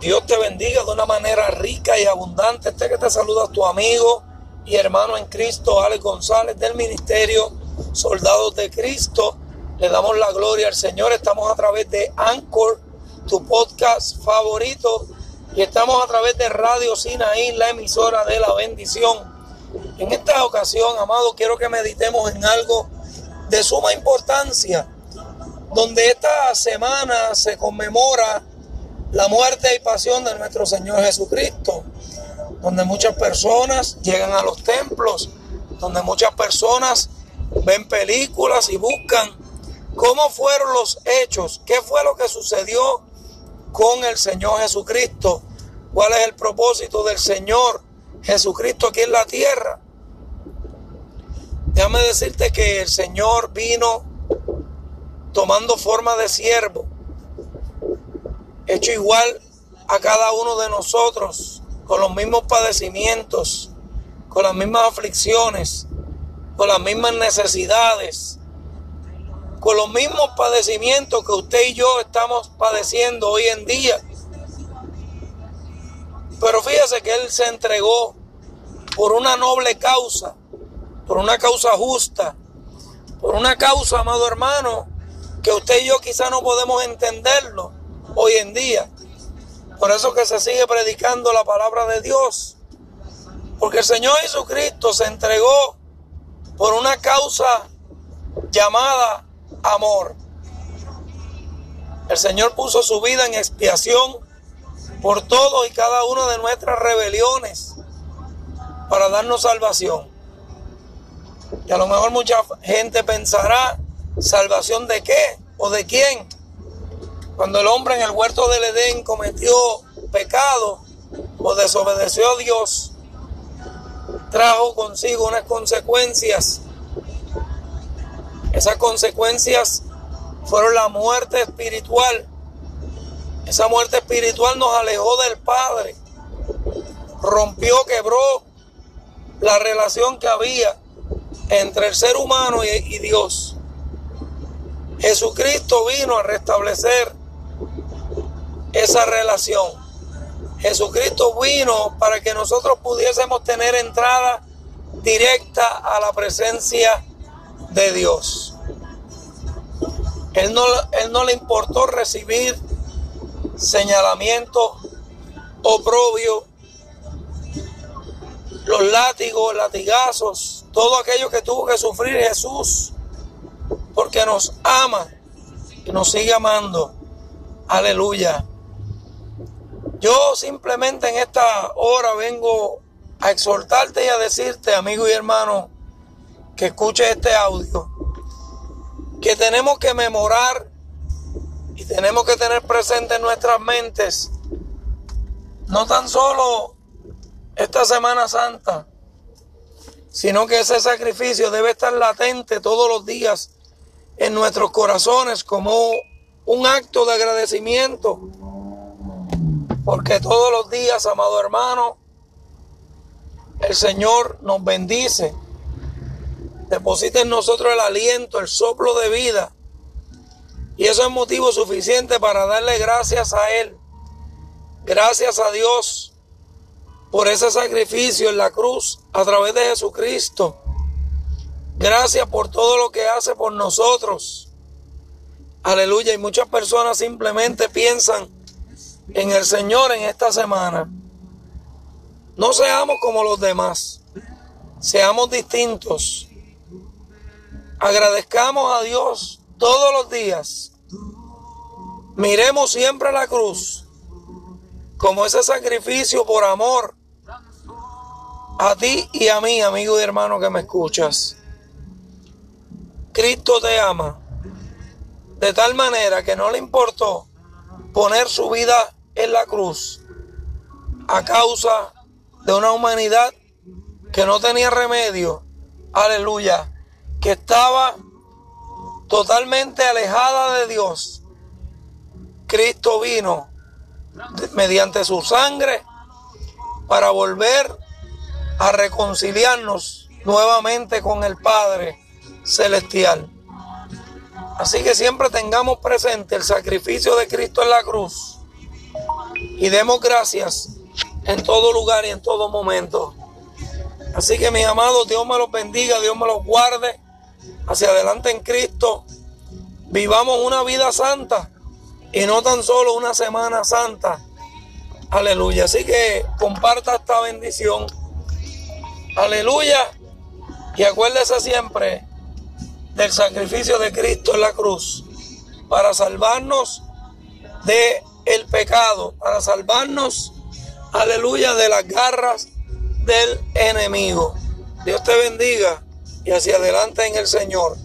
Dios te bendiga de una manera rica y abundante. Este que te saluda tu amigo y hermano en Cristo, Alex González, del Ministerio Soldados de Cristo. Le damos la gloria al Señor. Estamos a través de Anchor, tu podcast favorito. Y estamos a través de Radio Sinaí, la emisora de la bendición. En esta ocasión, amado, quiero que meditemos en algo de suma importancia, donde esta semana se conmemora la muerte y pasión de nuestro Señor Jesucristo, donde muchas personas llegan a los templos, donde muchas personas ven películas y buscan cómo fueron los hechos, qué fue lo que sucedió con el Señor Jesucristo, cuál es el propósito del Señor Jesucristo aquí en la tierra. Déjame decirte que el Señor vino tomando forma de siervo hecho igual a cada uno de nosotros, con los mismos padecimientos, con las mismas aflicciones, con las mismas necesidades, con los mismos padecimientos que usted y yo estamos padeciendo hoy en día. Pero fíjese que Él se entregó por una noble causa, por una causa justa, por una causa, amado hermano, que usted y yo quizá no podemos entenderlo, Por eso que se sigue predicando la palabra de Dios. Porque el Señor Jesucristo se entregó por una causa llamada amor. El Señor puso su vida en expiación por todo y cada una de nuestras rebeliones para darnos salvación. Y a lo mejor mucha gente pensará, ¿salvación de qué o de quién? Cuando el hombre en el huerto del Edén cometió pecado o desobedeció a Dios, trajo consigo unas consecuencias. Esas consecuencias fueron la muerte espiritual. Esa muerte espiritual nos alejó del Padre. Rompió, quebró la relación que había entre el ser humano y, y Dios. Jesucristo vino a restablecer esa relación. Jesucristo vino para que nosotros pudiésemos tener entrada directa a la presencia de Dios. Él no, él no le importó recibir señalamiento, oprobio, los látigos, latigazos, todo aquello que tuvo que sufrir Jesús, porque nos ama y nos sigue amando. Aleluya. Yo simplemente en esta hora vengo a exhortarte y a decirte, amigo y hermano, que escuche este audio, que tenemos que memorar y tenemos que tener presente en nuestras mentes, no tan solo esta Semana Santa, sino que ese sacrificio debe estar latente todos los días en nuestros corazones como un acto de agradecimiento porque todos los días, amado hermano, el Señor nos bendice. Deposita en nosotros el aliento, el soplo de vida. Y eso es motivo suficiente para darle gracias a Él. Gracias a Dios por ese sacrificio en la cruz a través de Jesucristo. Gracias por todo lo que hace por nosotros. Aleluya. Y muchas personas simplemente piensan en el Señor en esta semana. No seamos como los demás, seamos distintos. Agradezcamos a Dios todos los días. Miremos siempre la cruz como ese sacrificio por amor a ti y a mí, amigo y hermano que me escuchas. Cristo te ama de tal manera que no le importó poner su vida en la cruz a causa de una humanidad que no tenía remedio, aleluya, que estaba totalmente alejada de Dios. Cristo vino mediante su sangre para volver a reconciliarnos nuevamente con el Padre Celestial. Así que siempre tengamos presente el sacrificio de Cristo en la cruz y demos gracias en todo lugar y en todo momento. Así que mis amados, Dios me los bendiga, Dios me los guarde hacia adelante en Cristo. Vivamos una vida santa y no tan solo una semana santa. Aleluya. Así que comparta esta bendición. Aleluya. Y acuérdese siempre del sacrificio de Cristo en la cruz para salvarnos de el pecado, para salvarnos, aleluya, de las garras del enemigo. Dios te bendiga y hacia adelante en el Señor.